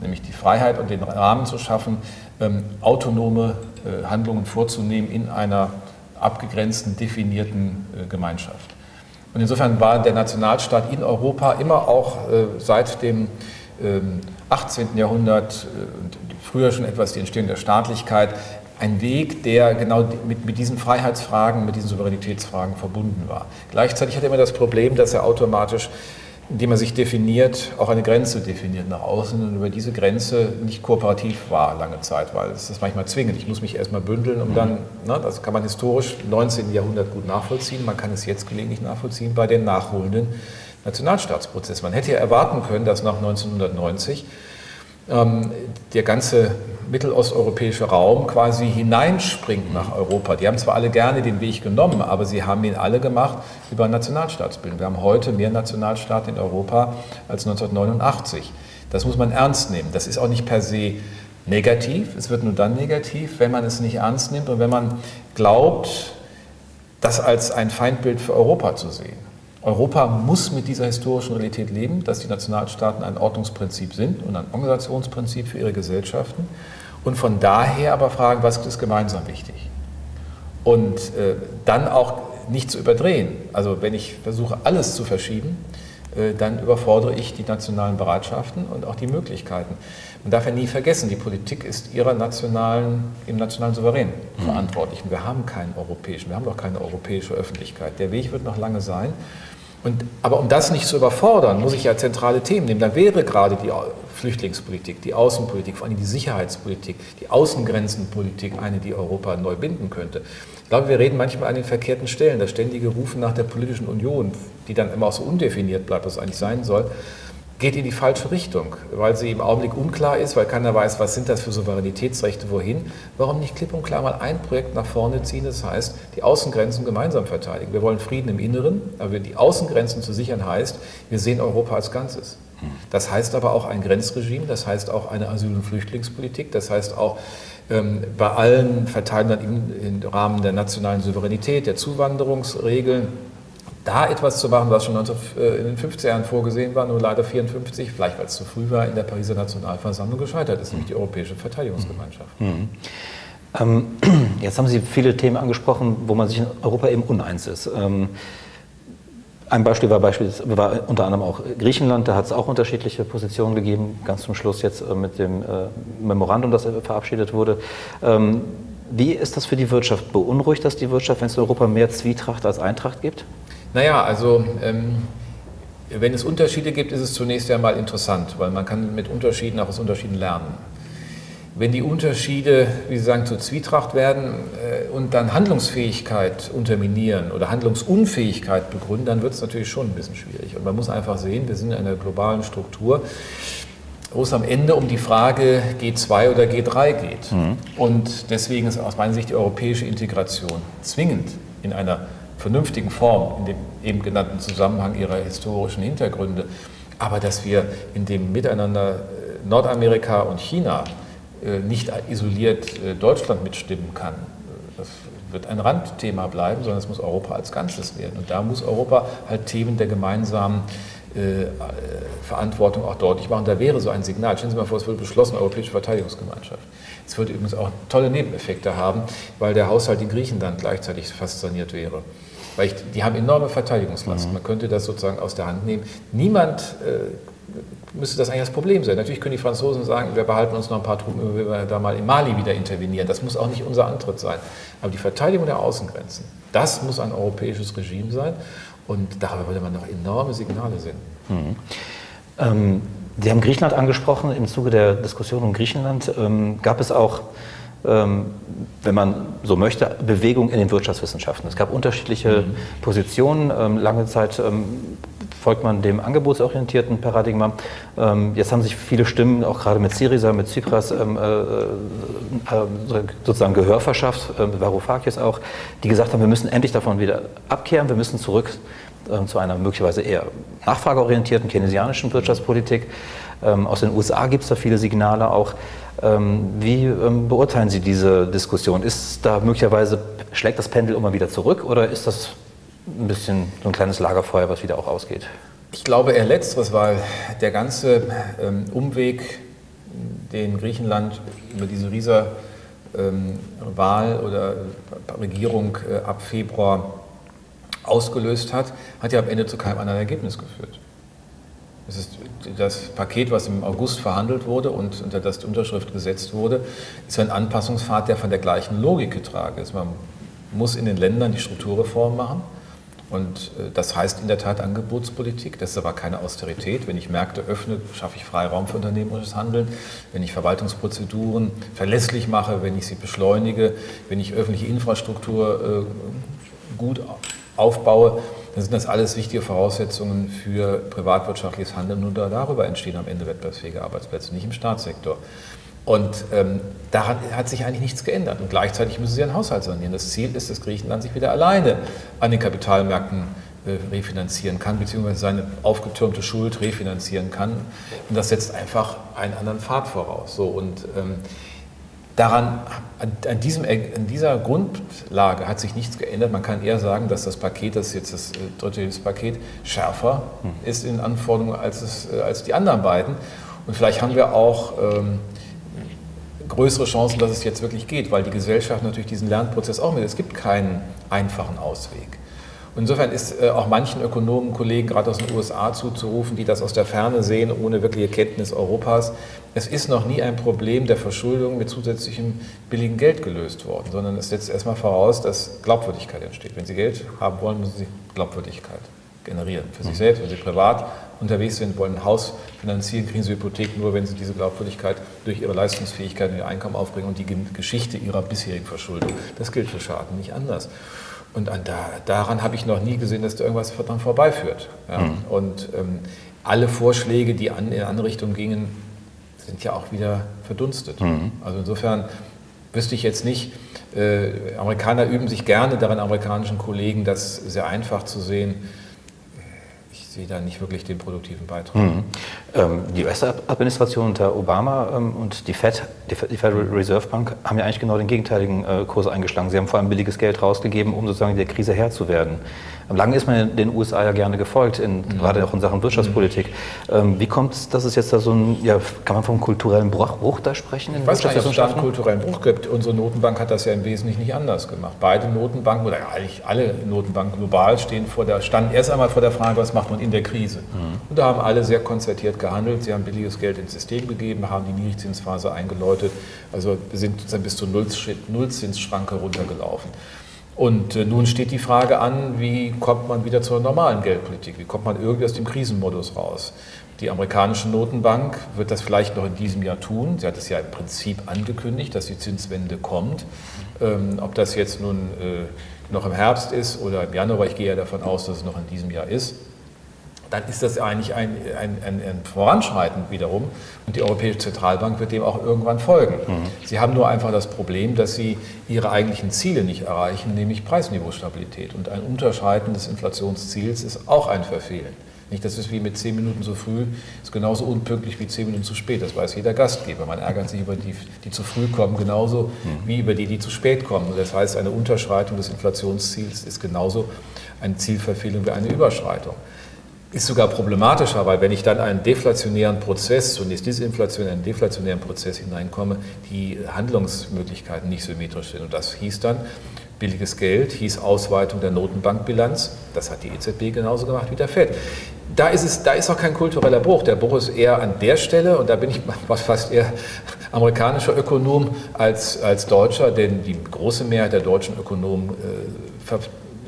Nämlich die Freiheit und den Rahmen zu schaffen, ähm, autonome äh, Handlungen vorzunehmen in einer abgegrenzten, definierten äh, Gemeinschaft. Und insofern war der Nationalstaat in Europa immer auch äh, seit dem äh, 18. Jahrhundert äh, und früher schon etwas die Entstehung der Staatlichkeit ein Weg, der genau mit, mit diesen Freiheitsfragen, mit diesen Souveränitätsfragen verbunden war. Gleichzeitig hat er immer das Problem, dass er automatisch indem er sich definiert, auch eine Grenze definiert nach außen und über diese Grenze nicht kooperativ war lange Zeit, weil es ist manchmal zwingend. Ich muss mich erstmal bündeln, um dann, ne, das kann man historisch im 19. Jahrhundert gut nachvollziehen, man kann es jetzt gelegentlich nachvollziehen bei den nachholenden Nationalstaatsprozessen. Man hätte ja erwarten können, dass nach 1990 ähm, der ganze mittelosteuropäische Raum quasi hineinspringt nach Europa. Die haben zwar alle gerne den Weg genommen, aber sie haben ihn alle gemacht über Nationalstaatsbildung. Wir haben heute mehr Nationalstaaten in Europa als 1989. Das muss man ernst nehmen. Das ist auch nicht per se negativ. Es wird nur dann negativ, wenn man es nicht ernst nimmt und wenn man glaubt, das als ein Feindbild für Europa zu sehen. Europa muss mit dieser historischen Realität leben, dass die Nationalstaaten ein Ordnungsprinzip sind und ein Organisationsprinzip für ihre Gesellschaften und von daher aber fragen, was ist gemeinsam wichtig? Und äh, dann auch nicht zu überdrehen. Also wenn ich versuche, alles zu verschieben, äh, dann überfordere ich die nationalen Bereitschaften und auch die Möglichkeiten. Man darf ja nie vergessen, die Politik ist ihrer nationalen, im nationalen Souverän mhm. verantwortlich. Und wir haben keinen europäischen, wir haben doch keine europäische Öffentlichkeit. Der Weg wird noch lange sein. Und, aber um das nicht zu überfordern, muss ich ja zentrale Themen nehmen. Da wäre gerade die Flüchtlingspolitik, die Außenpolitik, vor allem die Sicherheitspolitik, die Außengrenzenpolitik eine, die Europa neu binden könnte. Ich glaube, wir reden manchmal an den verkehrten Stellen. Das ständige Rufen nach der politischen Union, die dann immer auch so undefiniert bleibt, was eigentlich sein soll, geht in die falsche Richtung, weil sie im Augenblick unklar ist, weil keiner weiß, was sind das für Souveränitätsrechte, wohin. Warum nicht klipp und klar mal ein Projekt nach vorne ziehen, das heißt, die Außengrenzen gemeinsam verteidigen. Wir wollen Frieden im Inneren, aber die Außengrenzen zu sichern heißt, wir sehen Europa als Ganzes. Das heißt aber auch ein Grenzregime, das heißt auch eine Asyl- und Flüchtlingspolitik, das heißt auch ähm, bei allen Verteilungen im Rahmen der nationalen Souveränität, der Zuwanderungsregeln, da etwas zu machen, was schon 19, äh, in den 50er Jahren vorgesehen war, nur leider 54, vielleicht weil es zu früh war, in der Pariser Nationalversammlung gescheitert ist, nämlich die Europäische Verteidigungsgemeinschaft. Mhm. Ähm, jetzt haben Sie viele Themen angesprochen, wo man sich in Europa eben uneins ist. Ähm, ein Beispiel war, beispielsweise, war unter anderem auch Griechenland, da hat es auch unterschiedliche Positionen gegeben, ganz zum Schluss jetzt äh, mit dem äh, Memorandum, das verabschiedet wurde. Ähm, wie ist das für die Wirtschaft? Beunruhigt das die Wirtschaft, wenn es in Europa mehr Zwietracht als Eintracht gibt? Naja, also ähm, wenn es Unterschiede gibt, ist es zunächst einmal interessant, weil man kann mit Unterschieden auch aus Unterschieden lernen. Wenn die Unterschiede, wie Sie sagen, zur Zwietracht werden äh, und dann Handlungsfähigkeit unterminieren oder Handlungsunfähigkeit begründen, dann wird es natürlich schon ein bisschen schwierig. Und man muss einfach sehen, wir sind in einer globalen Struktur, wo es am Ende um die Frage G2 oder G3 geht. Mhm. Und deswegen ist aus meiner Sicht die europäische Integration zwingend in einer vernünftigen Form, in dem eben genannten Zusammenhang ihrer historischen Hintergründe. Aber dass wir in dem Miteinander äh, Nordamerika und China äh, nicht isoliert äh, Deutschland mitstimmen kann, das wird ein Randthema bleiben, sondern es muss Europa als Ganzes werden. Und da muss Europa halt Themen der gemeinsamen äh, Verantwortung auch deutlich machen. Da wäre so ein Signal. Stellen Sie mal vor, es würde beschlossen, Europäische Verteidigungsgemeinschaft. Es würde übrigens auch tolle Nebeneffekte haben, weil der Haushalt in Griechenland gleichzeitig fast saniert wäre. Weil ich, die haben enorme Verteidigungslast. Mhm. Man könnte das sozusagen aus der Hand nehmen. Niemand äh, müsste das eigentlich das Problem sein. Natürlich können die Franzosen sagen, wir behalten uns noch ein paar Truppen, wenn wir da mal in Mali wieder intervenieren. Das muss auch nicht unser Antritt sein. Aber die Verteidigung der Außengrenzen, das muss ein europäisches Regime sein. Und darüber würde man noch enorme Signale senden. Mhm. Ähm, Sie haben Griechenland angesprochen. Im Zuge der Diskussion um Griechenland ähm, gab es auch, ähm, wenn man so möchte, Bewegung in den Wirtschaftswissenschaften. Es gab unterschiedliche mhm. Positionen. Ähm, lange Zeit ähm, folgt man dem angebotsorientierten Paradigma. Jetzt haben sich viele Stimmen, auch gerade mit Syriza, mit Tsipras, ähm, äh, äh, sozusagen Gehör verschafft, äh, Varoufakis auch, die gesagt haben, wir müssen endlich davon wieder abkehren, wir müssen zurück zu einer möglicherweise eher nachfrageorientierten keynesianischen Wirtschaftspolitik. Ähm, aus den USA gibt es da viele Signale auch. Ähm, wie beurteilen Sie diese Diskussion? Ist da möglicherweise, schlägt das Pendel immer wieder zurück oder ist das ein bisschen so ein kleines Lagerfeuer, was wieder auch ausgeht? Ich glaube eher letzteres, weil der ganze Umweg, den Griechenland über diese Rieser Wahl oder Regierung äh, ab Februar ausgelöst hat, hat ja am Ende zu keinem anderen Ergebnis geführt. Es ist das Paket, was im August verhandelt wurde und unter das die Unterschrift gesetzt wurde, ist ein Anpassungspfad, der von der gleichen Logik getragen ist. Man muss in den Ländern die Strukturreform machen. Und äh, das heißt in der Tat Angebotspolitik. Das ist aber keine Austerität. Wenn ich Märkte öffne, schaffe ich Freiraum für unternehmerisches Handeln. Wenn ich Verwaltungsprozeduren verlässlich mache, wenn ich sie beschleunige, wenn ich öffentliche Infrastruktur äh, gut aufbaue, dann sind das alles wichtige Voraussetzungen für privatwirtschaftliches Handeln und darüber entstehen am Ende wettbewerbsfähige Arbeitsplätze, nicht im Staatssektor. Und ähm, daran hat sich eigentlich nichts geändert. Und gleichzeitig müssen sie ihren Haushalt sanieren. Das Ziel ist, dass Griechenland sich wieder alleine an den Kapitalmärkten äh, refinanzieren kann, beziehungsweise seine aufgetürmte Schuld refinanzieren kann. Und das setzt einfach einen anderen Pfad voraus. So, und ähm, daran, an, diesem, an dieser Grundlage hat sich nichts geändert. Man kann eher sagen, dass das Paket, das jetzt das äh, dritte Hilfspaket, schärfer hm. ist in Anforderungen als, es, äh, als die anderen beiden. Und vielleicht haben wir auch ähm, größere Chancen, dass es jetzt wirklich geht, weil die Gesellschaft natürlich diesen Lernprozess auch mit. Es gibt keinen einfachen Ausweg. Insofern ist äh, auch manchen Ökonomen, Kollegen, gerade aus den USA zuzurufen, die das aus der Ferne sehen, ohne wirkliche Kenntnis Europas. Es ist noch nie ein Problem der Verschuldung mit zusätzlichem billigem Geld gelöst worden, sondern es setzt erstmal voraus, dass Glaubwürdigkeit entsteht. Wenn Sie Geld haben wollen, müssen Sie Glaubwürdigkeit generieren für sich mhm. selbst. Wenn Sie privat unterwegs sind, wollen ein Haus finanzieren, kriegen Sie Hypothek nur, wenn Sie diese Glaubwürdigkeit durch Ihre Leistungsfähigkeit und Ihr Einkommen aufbringen und die Geschichte Ihrer bisherigen Verschuldung. Das gilt für Schaden nicht anders. Und da, daran habe ich noch nie gesehen, dass da irgendwas dran vorbeiführt. Ja. Mhm. Und ähm, alle Vorschläge, die an, in andere Richtungen gingen, sind ja auch wieder verdunstet. Mhm. Also insofern wüsste ich jetzt nicht, äh, Amerikaner üben sich gerne daran, amerikanischen Kollegen, das sehr einfach zu sehen sehe da nicht wirklich den produktiven Beitrag. Mhm. Ähm, die US-Administration unter Obama ähm, und die Fed, die Federal Reserve Bank, haben ja eigentlich genau den gegenteiligen äh, Kurs eingeschlagen. Sie haben vor allem billiges Geld rausgegeben, um sozusagen der Krise Herr zu werden. Lange ist man den USA ja gerne gefolgt, in, mhm. gerade auch in Sachen Wirtschaftspolitik. Mhm. Wie kommt es, dass es jetzt da so ein, ja, kann man vom kulturellen Bruch, Bruch da sprechen? In ich weiß nicht, ob es da einen kulturellen Bruch gibt. Unsere Notenbank hat das ja im Wesentlichen nicht anders gemacht. Beide Notenbanken, oder eigentlich alle Notenbanken global, stehen vor der, standen erst einmal vor der Frage, was macht man in der Krise. Mhm. Und da haben alle sehr konzertiert gehandelt. Sie haben billiges Geld ins System gegeben, haben die Niedrigzinsphase eingeläutet. Also sind bis zur Nullzinsschranke runtergelaufen. Und äh, nun steht die Frage an, wie kommt man wieder zur normalen Geldpolitik? Wie kommt man irgendwie aus dem Krisenmodus raus? Die amerikanische Notenbank wird das vielleicht noch in diesem Jahr tun. Sie hat es ja im Prinzip angekündigt, dass die Zinswende kommt. Ähm, ob das jetzt nun äh, noch im Herbst ist oder im Januar, ich gehe ja davon aus, dass es noch in diesem Jahr ist dann ist das eigentlich ein, ein, ein, ein, Voranschreiten wiederum. Und die Europäische Zentralbank wird dem auch irgendwann folgen. Mhm. Sie haben nur einfach das Problem, dass sie ihre eigentlichen Ziele nicht erreichen, nämlich Preisniveaustabilität. Und ein Unterschreiten des Inflationsziels ist auch ein Verfehlen. Nicht, das ist wie mit zehn Minuten zu früh, ist genauso unpünktlich wie zehn Minuten zu spät. Das weiß jeder Gastgeber. Man ärgert sich über die, die zu früh kommen, genauso mhm. wie über die, die zu spät kommen. Und das heißt, eine Unterschreitung des Inflationsziels ist genauso eine Zielverfehlung wie eine Überschreitung ist sogar problematischer, weil wenn ich dann einen deflationären Prozess, zunächst Disinflation, einen deflationären Prozess hineinkomme, die Handlungsmöglichkeiten nicht symmetrisch sind. Und das hieß dann billiges Geld, hieß Ausweitung der Notenbankbilanz. Das hat die EZB genauso gemacht wie der FED. Da ist, es, da ist auch kein kultureller Bruch. Der Bruch ist eher an der Stelle, und da bin ich fast eher amerikanischer Ökonom als, als Deutscher, denn die große Mehrheit der deutschen Ökonomen äh,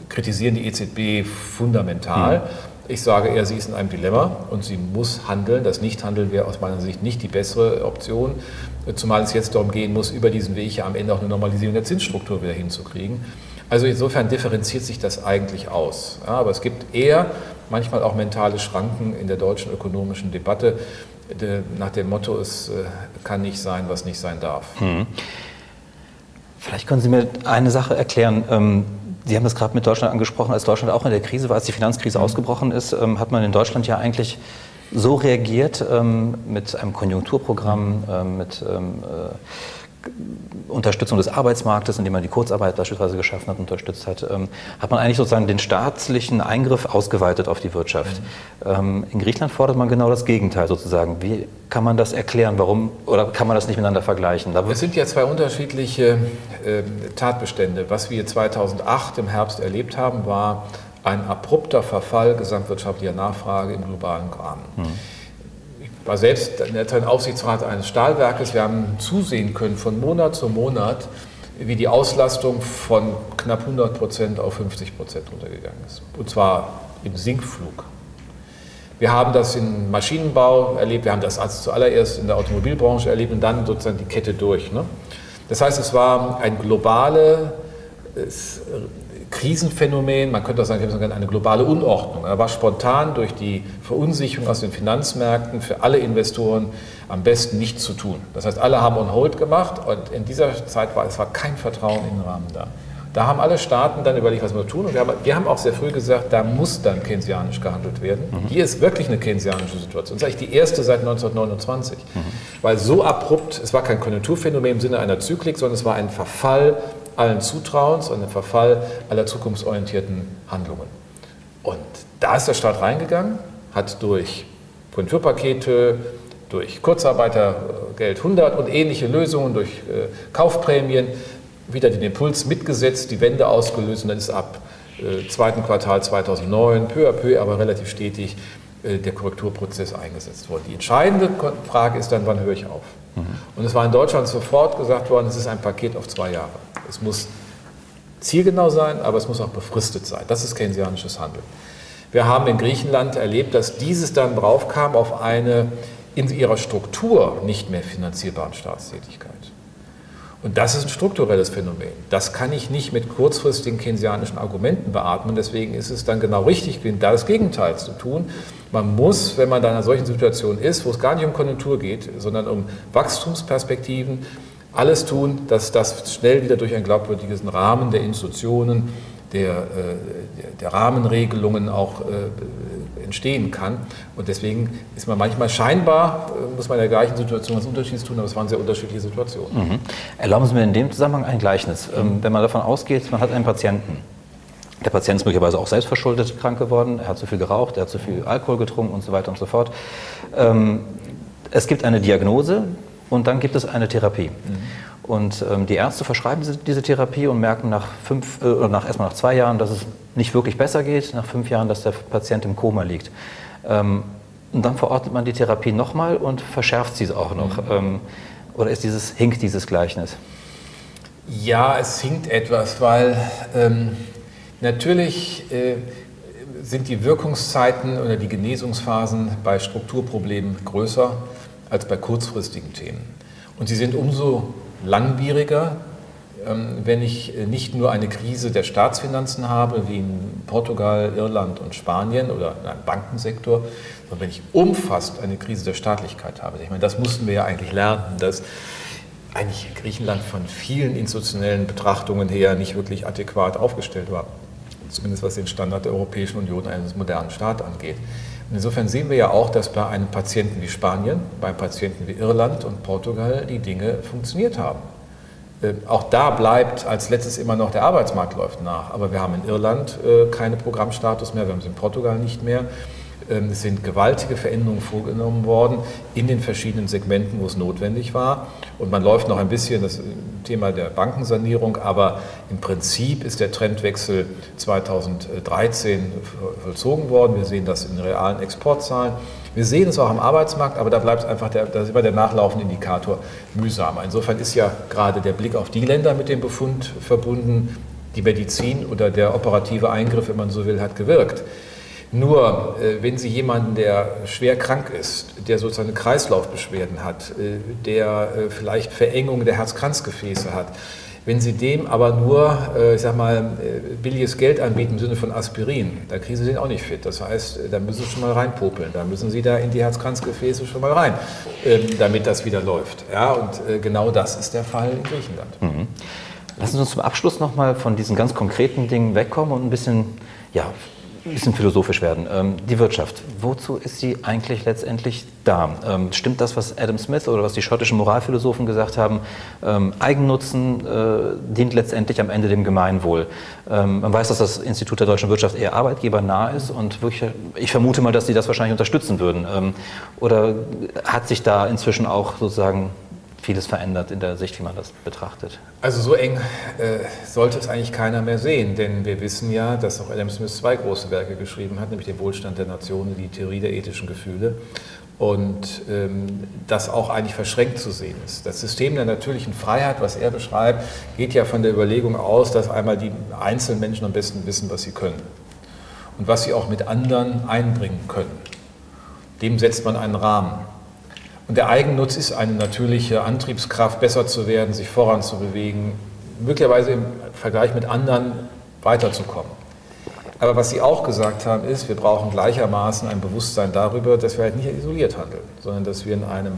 kritisieren die EZB fundamental. Mhm ich sage eher, sie ist in einem Dilemma und sie muss handeln. Das Nichthandeln wäre aus meiner Sicht nicht die bessere Option, zumal es jetzt darum gehen muss, über diesen Weg ja am Ende auch eine Normalisierung der Zinsstruktur wieder hinzukriegen. Also insofern differenziert sich das eigentlich aus. Ja, aber es gibt eher manchmal auch mentale Schranken in der deutschen ökonomischen Debatte nach dem Motto, es äh, kann nicht sein, was nicht sein darf. Hm. Vielleicht können Sie mir eine Sache erklären. Sie haben das gerade mit Deutschland angesprochen, als Deutschland auch in der Krise war, als die Finanzkrise mhm. ausgebrochen ist, ähm, hat man in Deutschland ja eigentlich so reagiert ähm, mit einem Konjunkturprogramm, ähm, mit ähm, äh, Unterstützung des Arbeitsmarktes, indem man die Kurzarbeit beispielsweise geschaffen hat, unterstützt hat, ähm, hat man eigentlich sozusagen den staatlichen Eingriff ausgeweitet auf die Wirtschaft. Mhm. Ähm, in Griechenland fordert man genau das Gegenteil sozusagen. Wie kann man das erklären? Warum oder kann man das nicht miteinander vergleichen? es sind ja zwei unterschiedliche äh, Tatbestände. Was wir 2008 im Herbst erlebt haben, war ein abrupter Verfall gesamtwirtschaftlicher Nachfrage im globalen Rahmen. Mhm war selbst in der Aufsichtsrat eines Stahlwerkes. Wir haben zusehen können von Monat zu Monat, wie die Auslastung von knapp 100 Prozent auf 50 Prozent runtergegangen ist. Und zwar im Sinkflug. Wir haben das im Maschinenbau erlebt, wir haben das als zuallererst in der Automobilbranche erlebt und dann sozusagen die Kette durch. Ne? Das heißt, es war ein globales Krisenphänomen, man könnte auch sagen, eine globale Unordnung. Er war spontan durch die Verunsicherung aus den Finanzmärkten für alle Investoren am besten nichts zu tun. Das heißt, alle haben on hold gemacht und in dieser Zeit war es war kein Vertrauen in den Rahmen da. Da haben alle Staaten dann überlegt, was wir tun. Und wir haben, wir haben auch sehr früh gesagt, da muss dann keynesianisch gehandelt werden. Mhm. Hier ist wirklich eine keynesianische Situation. Das ist eigentlich die erste seit 1929. Mhm. Weil so abrupt, es war kein Konjunkturphänomen im Sinne einer Zyklik, sondern es war ein Verfall allen Zutrauens und ein Verfall aller zukunftsorientierten Handlungen. Und da ist der Staat reingegangen, hat durch Konjunkturpakete, durch Kurzarbeitergeld 100 und ähnliche Lösungen, durch äh, Kaufprämien wieder den Impuls mitgesetzt, die Wende ausgelöst und dann ist ab äh, zweiten Quartal 2009 peu à peu, aber relativ stetig äh, der Korrekturprozess eingesetzt worden. Die entscheidende Frage ist dann, wann höre ich auf? Mhm. Und es war in Deutschland sofort gesagt worden, es ist ein Paket auf zwei Jahre. Es muss zielgenau sein, aber es muss auch befristet sein. Das ist keynesianisches Handeln. Wir haben in Griechenland erlebt, dass dieses dann draufkam auf eine in ihrer Struktur nicht mehr finanzierbaren Staatstätigkeit. Und das ist ein strukturelles Phänomen. Das kann ich nicht mit kurzfristigen keynesianischen Argumenten beatmen. Deswegen ist es dann genau richtig, da das Gegenteil zu tun. Man muss, wenn man in einer solchen Situation ist, wo es gar nicht um Konjunktur geht, sondern um Wachstumsperspektiven, alles tun, dass das schnell wieder durch einen glaubwürdigen Rahmen der Institutionen, der, äh, der Rahmenregelungen auch äh, entstehen kann. Und deswegen ist man manchmal scheinbar, äh, muss man in der gleichen Situation was Unterschieds tun, aber es waren sehr unterschiedliche Situationen. Mhm. Erlauben Sie mir in dem Zusammenhang ein Gleichnis. Ähm, wenn man davon ausgeht, man hat einen Patienten, der Patient ist möglicherweise auch selbstverschuldet krank geworden, er hat zu viel geraucht, er hat zu viel Alkohol getrunken und so weiter und so fort. Ähm, es gibt eine Diagnose und dann gibt es eine Therapie. Mhm. Und ähm, die Ärzte verschreiben diese, diese, Therapie und merken nach fünf, äh, oder nach, erstmal nach zwei Jahren, dass es nicht wirklich besser geht, nach fünf Jahren, dass der Patient im Koma liegt. Ähm, und dann verordnet man die Therapie nochmal und verschärft sie auch noch. Mhm. Ähm, oder ist dieses, hinkt dieses Gleichnis? Ja, es hinkt etwas, weil ähm, natürlich äh, sind die Wirkungszeiten oder die Genesungsphasen bei Strukturproblemen größer als bei kurzfristigen Themen. Und sie sind umso langwieriger, ähm, wenn ich äh, nicht nur eine Krise der Staatsfinanzen habe, wie in Portugal, Irland und Spanien oder im Bankensektor, sondern wenn ich umfasst eine Krise der Staatlichkeit habe. Ich meine, das mussten wir ja eigentlich lernen, dass eigentlich Griechenland von vielen institutionellen Betrachtungen her nicht wirklich adäquat aufgestellt war, zumindest was den Standard der Europäischen Union eines modernen Staates angeht. Und insofern sehen wir ja auch, dass bei einem Patienten wie Spanien, bei Patienten wie Irland und Portugal die Dinge funktioniert haben. Äh, auch da bleibt als letztes immer noch der Arbeitsmarkt läuft nach. Aber wir haben in Irland äh, keine Programmstatus mehr, wir haben es in Portugal nicht mehr. Ähm, es sind gewaltige Veränderungen vorgenommen worden in den verschiedenen Segmenten, wo es notwendig war. Und man läuft noch ein bisschen das Thema der Bankensanierung, aber im Prinzip ist der Trendwechsel 2013 vollzogen worden. Wir sehen das in realen Exportzahlen. Wir sehen es auch am Arbeitsmarkt, aber da bleibt einfach der, da ist immer der nachlaufende Indikator mühsamer. Insofern ist ja gerade der Blick auf die Länder mit dem Befund verbunden, die Medizin oder der operative Eingriff, wenn man so will, hat gewirkt. Nur, äh, wenn Sie jemanden, der schwer krank ist, der sozusagen Kreislaufbeschwerden hat, äh, der äh, vielleicht Verengung der Herzkranzgefäße hat, wenn Sie dem aber nur, ich sag mal, billiges Geld anbieten im Sinne von Aspirin, da kriegen Sie den auch nicht fit. Das heißt, da müssen Sie schon mal reinpopeln, da müssen Sie da in die Herzkranzgefäße schon mal rein, ähm, damit das wieder läuft. Ja, und genau das ist der Fall in Griechenland. Mhm. Lassen Sie uns zum Abschluss nochmal von diesen ganz konkreten Dingen wegkommen und ein bisschen ja, ein bisschen philosophisch werden. Ähm, die Wirtschaft, wozu ist sie eigentlich letztendlich da? Ähm, stimmt das, was Adam Smith oder was die schottischen Moralphilosophen gesagt haben? Ähm, Eigennutzen äh, dient letztendlich am Ende dem Gemeinwohl. Ähm, man weiß, dass das Institut der deutschen Wirtschaft eher arbeitgebernah ist und wirklich, ich vermute mal, dass sie das wahrscheinlich unterstützen würden. Ähm, oder hat sich da inzwischen auch sozusagen vieles verändert in der Sicht, wie man das betrachtet. Also so eng äh, sollte es eigentlich keiner mehr sehen, denn wir wissen ja, dass auch Adam Smith zwei große Werke geschrieben hat, nämlich den Wohlstand der Nationen, die Theorie der ethischen Gefühle und ähm, das auch eigentlich verschränkt zu sehen ist. Das System der natürlichen Freiheit, was er beschreibt, geht ja von der Überlegung aus, dass einmal die einzelnen Menschen am besten wissen, was sie können und was sie auch mit anderen einbringen können. Dem setzt man einen Rahmen. Der Eigennutz ist eine natürliche Antriebskraft, besser zu werden, sich voranzubewegen, möglicherweise im Vergleich mit anderen weiterzukommen. Aber was Sie auch gesagt haben, ist, wir brauchen gleichermaßen ein Bewusstsein darüber, dass wir halt nicht isoliert handeln, sondern dass wir in einem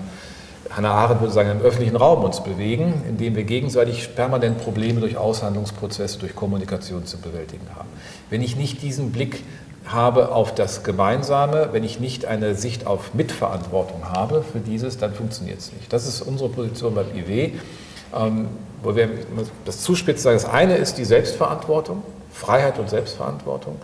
Hannah Arendt würde sagen, im öffentlichen Raum uns bewegen, indem wir gegenseitig permanent Probleme durch Aushandlungsprozesse, durch Kommunikation zu bewältigen haben. Wenn ich nicht diesen Blick habe auf das Gemeinsame, wenn ich nicht eine Sicht auf Mitverantwortung habe für dieses, dann funktioniert es nicht. Das ist unsere Position beim IW, ähm, wo wir das zuspitzen sagen, das eine ist die Selbstverantwortung, Freiheit und Selbstverantwortung,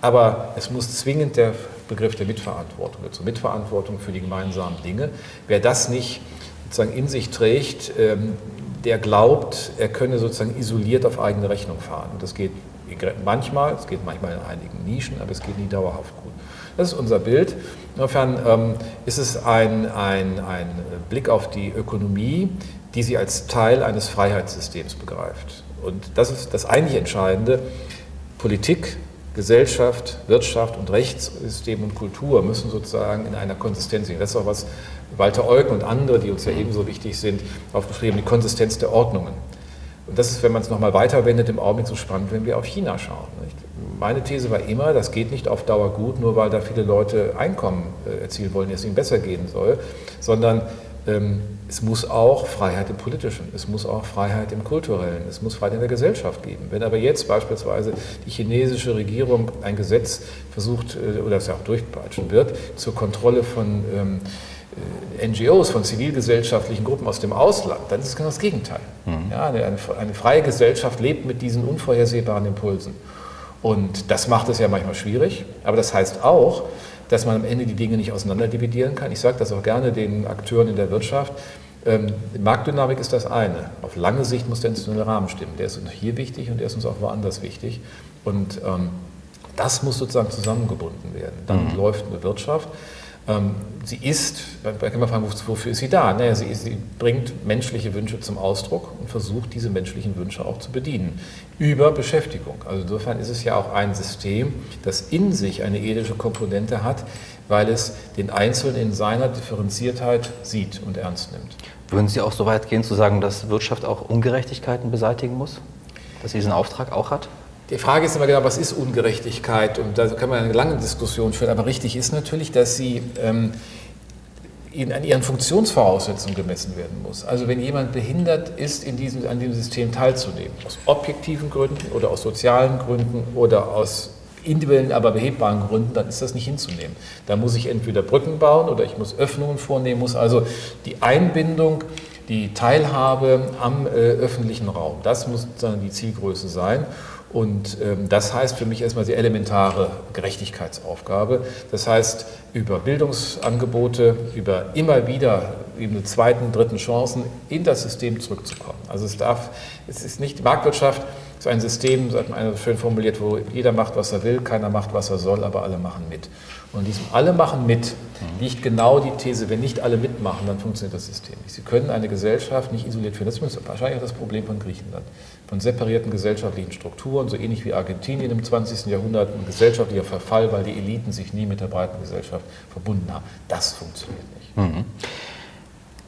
aber es muss zwingend der Begriff der Mitverantwortung dazu, Mitverantwortung für die gemeinsamen Dinge. Wer das nicht sozusagen in sich trägt, ähm, der glaubt, er könne sozusagen isoliert auf eigene Rechnung fahren. Das geht manchmal, es geht manchmal in einigen Nischen, aber es geht nie dauerhaft gut. Das ist unser Bild. Insofern ähm, ist es ein, ein, ein Blick auf die Ökonomie, die sie als Teil eines Freiheitssystems begreift. Und das ist das eigentlich Entscheidende. Politik Gesellschaft, Wirtschaft und Rechtssystem und Kultur müssen sozusagen in einer Konsistenz liegen. Das ist auch was Walter Eugen und andere, die uns ja ebenso wichtig sind, aufgeschrieben, die Konsistenz der Ordnungen. Und das ist, wenn man es nochmal weiterwendet, im Augenblick so spannend, wenn wir auf China schauen. Nicht? Meine These war immer, das geht nicht auf Dauer gut, nur weil da viele Leute Einkommen äh, erzielen wollen, es ihnen besser gehen soll, sondern ähm, es muss auch Freiheit im Politischen, es muss auch Freiheit im Kulturellen, es muss Freiheit in der Gesellschaft geben. Wenn aber jetzt beispielsweise die chinesische Regierung ein Gesetz versucht äh, oder es ja auch durchpeitschen wird zur Kontrolle von ähm, äh, NGOs, von zivilgesellschaftlichen Gruppen aus dem Ausland, dann ist es genau das Gegenteil. Mhm. Ja, eine, eine freie Gesellschaft lebt mit diesen unvorhersehbaren Impulsen. Und das macht es ja manchmal schwierig, aber das heißt auch, dass man am Ende die Dinge nicht auseinanderdividieren kann. Ich sage das auch gerne den Akteuren in der Wirtschaft. Ähm, Marktdynamik ist das eine. Auf lange Sicht muss der institutionelle Rahmen stimmen. Der ist uns hier wichtig und der ist uns auch woanders wichtig. Und ähm, das muss sozusagen zusammengebunden werden. Dann mhm. läuft eine Wirtschaft. Ähm, sie ist, da kann man fragen, wofür ist sie da? Naja, sie, sie, bringt menschliche Wünsche zum Ausdruck und versucht, diese menschlichen Wünsche auch zu bedienen. Über Beschäftigung. Also insofern ist es ja auch ein System, das in sich eine ethische Komponente hat, weil es den Einzelnen in seiner Differenziertheit sieht und ernst nimmt. Würden Sie auch so weit gehen zu sagen, dass Wirtschaft auch Ungerechtigkeiten beseitigen muss? Dass sie diesen Auftrag auch hat? Die Frage ist immer genau, was ist Ungerechtigkeit? Und da kann man eine lange Diskussion führen. Aber richtig ist natürlich, dass sie ähm, an ihren Funktionsvoraussetzungen gemessen werden muss. Also wenn jemand behindert ist, in diesem, an diesem System teilzunehmen, aus objektiven Gründen oder aus sozialen Gründen oder aus individuellen, aber behebbaren Gründen, dann ist das nicht hinzunehmen. Da muss ich entweder Brücken bauen oder ich muss Öffnungen vornehmen, muss also die Einbindung, die Teilhabe am äh, öffentlichen Raum, das muss dann die Zielgröße sein. Und ähm, das heißt für mich erstmal die elementare Gerechtigkeitsaufgabe. Das heißt, über Bildungsangebote, über immer wieder eben eine zweiten, dritten Chancen in das System zurückzukommen. Also es darf, es ist nicht, Marktwirtschaft ist ein System, sagt man schön formuliert, wo jeder macht, was er will, keiner macht, was er soll, aber alle machen mit. Und in diesem Alle machen mit liegt genau die These, wenn nicht alle mitmachen, dann funktioniert das System nicht. Sie können eine Gesellschaft nicht isoliert führen. Das ist wahrscheinlich auch das Problem von Griechenland. Von separierten gesellschaftlichen Strukturen, so ähnlich wie Argentinien im 20. Jahrhundert, ein gesellschaftlicher Verfall, weil die Eliten sich nie mit der breiten Gesellschaft verbunden haben. Das funktioniert nicht. Mhm.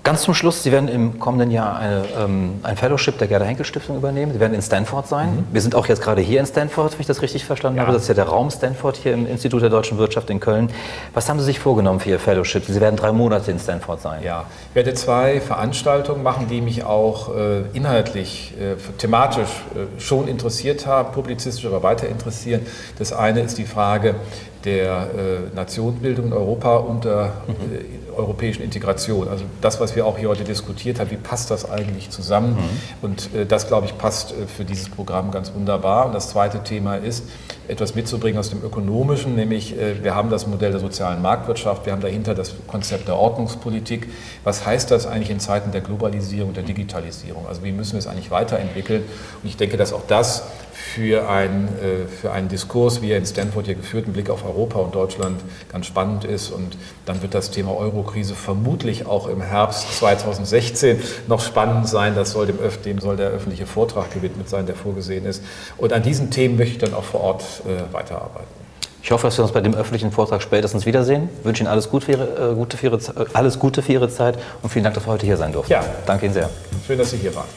Ganz zum Schluss, Sie werden im kommenden Jahr eine, ähm, ein Fellowship der Gerda Henkel Stiftung übernehmen. Sie werden in Stanford sein. Mhm. Wir sind auch jetzt gerade hier in Stanford, wenn ich das richtig verstanden ja. habe. Das ist ja der Raum Stanford hier im Institut der deutschen Wirtschaft in Köln. Was haben Sie sich vorgenommen für Ihr Fellowship? Sie werden drei Monate in Stanford sein. Ja, ich werde zwei Veranstaltungen machen, die mich auch äh, inhaltlich, äh, thematisch äh, schon interessiert haben, publizistisch aber weiter interessieren. Das eine ist die Frage der äh, Nationenbildung in Europa unter mhm. äh, europäischen Integration. Also das, was wir auch hier heute diskutiert haben, wie passt das eigentlich zusammen? Mhm. Und äh, das, glaube ich, passt äh, für dieses Programm ganz wunderbar. Und das zweite Thema ist, etwas mitzubringen aus dem Ökonomischen, nämlich äh, wir haben das Modell der sozialen Marktwirtschaft, wir haben dahinter das Konzept der Ordnungspolitik. Was heißt das eigentlich in Zeiten der Globalisierung, der Digitalisierung? Also wie müssen wir es eigentlich weiterentwickeln? Und ich denke, dass auch das für, ein, äh, für einen Diskurs, wie er in Stanford hier geführt, ein Blick auf Europa und Deutschland ganz spannend ist. Und dann wird das Thema Eurokrise vermutlich auch im Herbst 2016 noch spannend sein. Das soll dem, dem soll der öffentliche Vortrag gewidmet sein, der vorgesehen ist. Und an diesen Themen möchte ich dann auch vor Ort äh, weiterarbeiten. Ich hoffe, dass wir uns bei dem öffentlichen Vortrag spätestens wiedersehen. Ich wünsche Ihnen alles Gute für Ihre, äh, Gute für Ihre, alles Gute für Ihre Zeit und vielen Dank, dass wir heute hier sein durften. Ja. Danke Ihnen sehr. Schön, dass Sie hier waren.